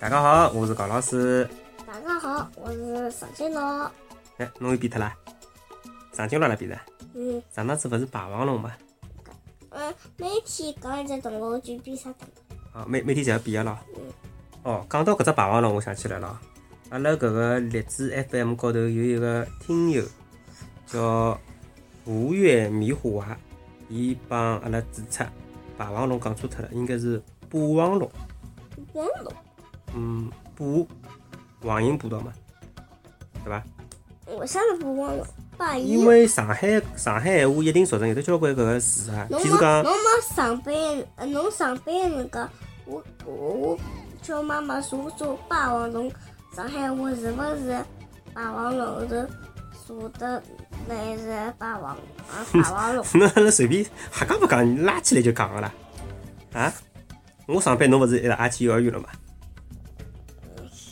大家好，我是高老师。大家好，我是尚金乐。哎，侬又变脱了？尚金乐哪变的？嗯上趟子勿是霸王龙嘛？嗯，每天讲一只动物就变啥动每每天侪要变个咯。嗯哦，讲到搿只霸王龙，我想起来了，阿拉搿个荔枝 FM 高头有一个听友叫吴越迷糊娃，伊帮阿拉指出霸王龙讲错脱了，应该是霸王龙。霸王龙。嗯，霸，黄银霸道嘛，对伐？为啥是霸王龙？霸因。为上海上海闲话一定俗成有得交关搿个字啊，譬如讲侬没上班，呃，侬上班那个，我我我叫妈妈查查霸王龙，上海话是勿是霸王龙后头说的来是霸王啊霸王龙？侬 那随便瞎讲勿讲，你拉起来就讲个啦。啊，我上班侬勿是一直也去幼儿园了嘛？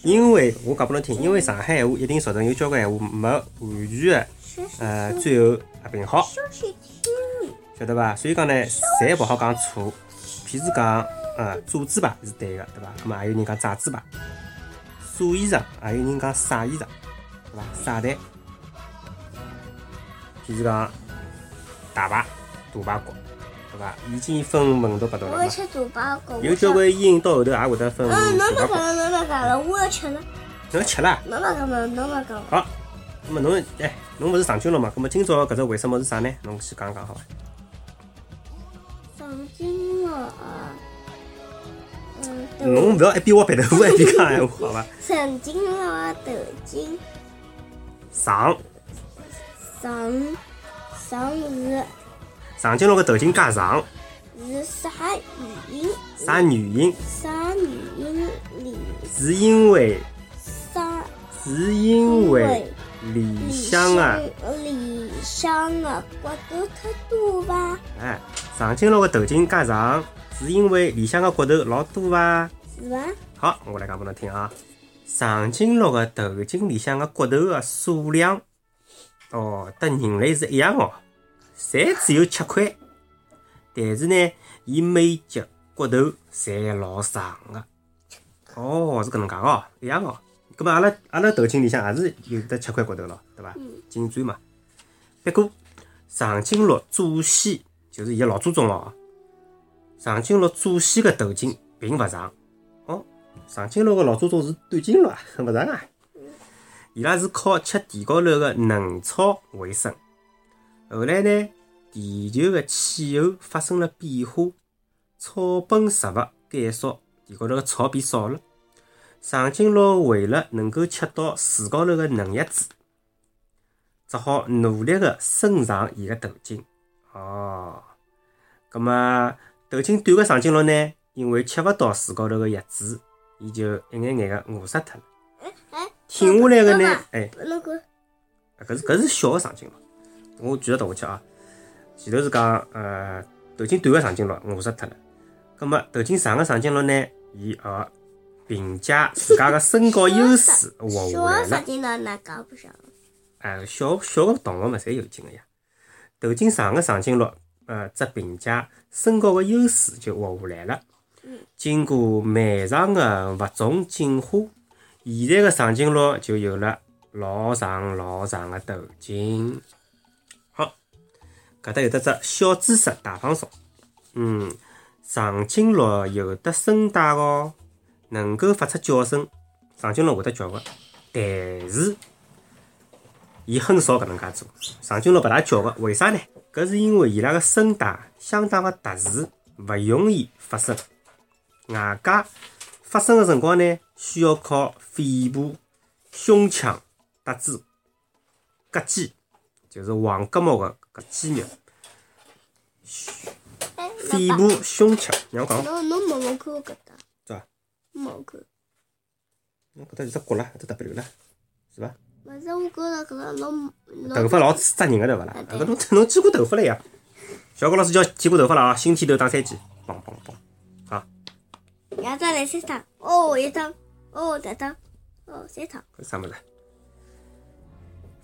因为我讲拨侬听，因为上海闲话一定俗成有交关闲话没完全的呃最后合并好，晓得伐？所以讲呢，侪勿好讲错。譬如讲，呃，做猪排是对个，对伐？咁么还有人讲炸猪排，晒衣裳还有人讲晒衣裳，对伐？晒台。譬如讲大排、大排骨，对伐？已经分门头八道了嘛。我要吃大排骨。有交关音到后头也会得分嗯，侬大排骨。别讲了，侬勿讲了，我要吃了。侬要吃啦？侬勿讲了，侬勿讲了。好，那么侬哎，侬勿是上军了嘛？那么今朝搿只为什么是啥呢？侬先讲讲好伐？上京了啊！嗯，侬勿要一边挖鼻头一边讲闲话，好伐？上京了头巾上上上是上京路个头颈加长，是啥原因？啥原因？啥原因里是因为啥？是因为里里向啊，里向啊骨头太多吧？哎，上京路个头颈加长，是因为里向个骨头老多伐？是伐？好，我来讲拨侬听啊。长颈鹿个头颈里向个骨头个数量，哦，跟人类是一样哦，侪只有七块。但是呢，伊每节骨头侪老长个。哦，是搿能介哦，一样哦。葛末阿拉阿拉头颈里向也是有得七块骨头咯，对伐？颈椎嘛。不过长颈鹿祖先就是伊个老祖宗哦。长颈鹿祖先个头颈并勿长。哦，长颈鹿个老祖宗是短颈鹿啊，勿长啊。伊拉是靠吃地高头个嫩草为生。后来呢，地球个气候发生了变化，草本植物减少，地高头个草变少了。长颈鹿为了能够吃到树高头个嫩叶子，只好努力个伸长伊个头颈。哦，葛末头颈短个长颈鹿呢，因为吃勿到树高头个叶子，伊就一眼眼个饿死脱了。哎哎，挺下来个呢哎，那个搿是搿是小个长颈鹿。我继续读下去啊。前头是讲呃头颈短个长颈鹿饿死脱了，葛末头颈长个长颈鹿呢，伊呃凭借自家个身高优势活下来了。的啥劲呢？哪讲不上？哎，小小个动物嘛，侪有劲个呀。头颈长个长颈鹿，呃，只凭借身高个优势就活下来了。经过漫长个物种进化，现在个长颈鹿就有了老长老长个头颈。好，搿搭有得只小知识大放送。嗯，长颈鹿有得声带哦，能够发出叫声。长颈鹿会得叫个，但是伊很少搿能介做。长颈鹿勿大叫个，为啥呢？搿是因为伊拉个声带相当个特殊，勿容易发声。外加发声个辰光呢，需要靠肺部、胸腔搭住膈肌，就是横膈膜个肌肉。哎，肺部、胸腔，让我讲，侬侬摸摸看我搿搭，对伐？摸看。侬搿搭有只骨了，有只 W 了，是伐？勿是我觉着搿个侬头发老扎人个对伐啦？搿侬侬剪过头发了呀？小高老师叫剪过头发了啊！新剃头打三记，梆梆梆。两张来三趟，哦一趟，哦两趟，哦三趟。搿啥物事？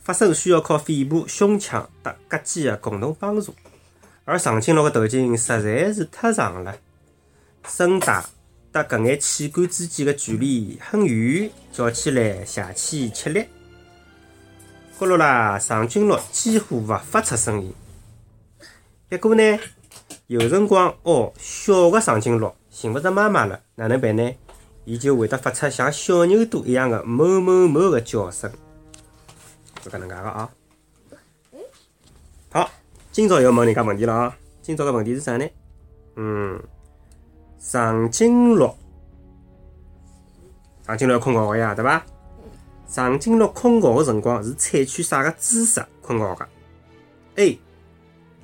发声需要靠肺部、胸腔搭膈肌的共同帮助，而长颈鹿的头颈实在是太长了，声带搭搿眼器官之间的距离很远，叫起来邪气吃力。咕噜啦，长颈鹿几乎勿发出声音。不过呢，有辰光哦，小的长颈鹿寻勿着妈妈了，哪能办呢？伊就会得发出像小牛犊一样的哞哞哞的叫声，就搿能介个啊。好，今朝要问人家问题了啊。今朝个问题是啥呢？嗯，长颈鹿，长颈鹿要困觉个呀，对伐？长颈鹿困觉个辰光是采取啥个姿势困觉个？A.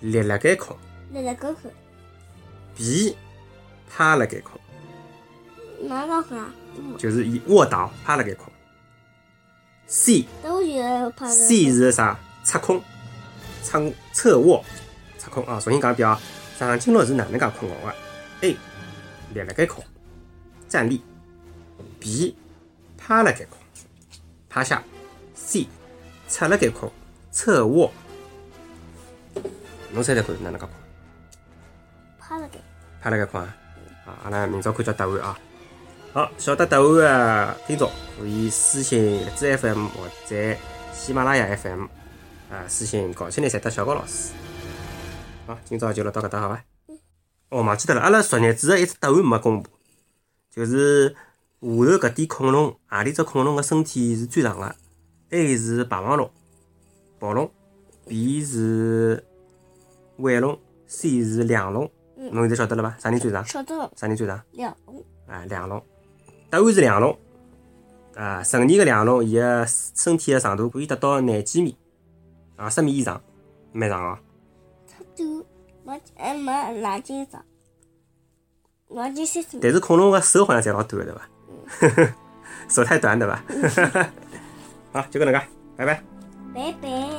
立辣盖困立辣高困，；B. 趴辣盖困，哪个困啊？就是伊卧倒趴辣盖困；C. 都有怕的。C 是啥？侧空，侧侧卧，侧空啊！重新讲一遍啊！长颈鹿是哪能介困觉个？A. 立了该困，站立；B. 趴了该困，趴下；C. 侧了该困，侧卧。侬猜猜看哪能介困？趴了该。趴辣盖困啊！啊，阿拉明朝看叫答案啊！好，晓得答案的听众可以私信荔枝 FM 或者喜马拉雅 FM 啊，私信搞起来才得小高老师。好，今朝就录到搿搭好伐？哦，忘记脱了，阿拉昨日子的一只答案没公布，就是下头搿点恐龙，何里只恐龙个身体是最长个？A 是霸王龙、暴龙，B 是腕龙，C 是梁龙。侬现在晓得了伐？啥人最长？晓得了，啥人最长？两啊，梁龙。答案是梁龙。啊，成年个梁龙，伊个身体个长度可以达到廿几米，啊，十米以上，蛮长哦。差不多没还没南京长，南京三十。但是恐龙个手好像侪老短个，对伐？手太短，对伐？好，就搿能介，拜拜。拜拜。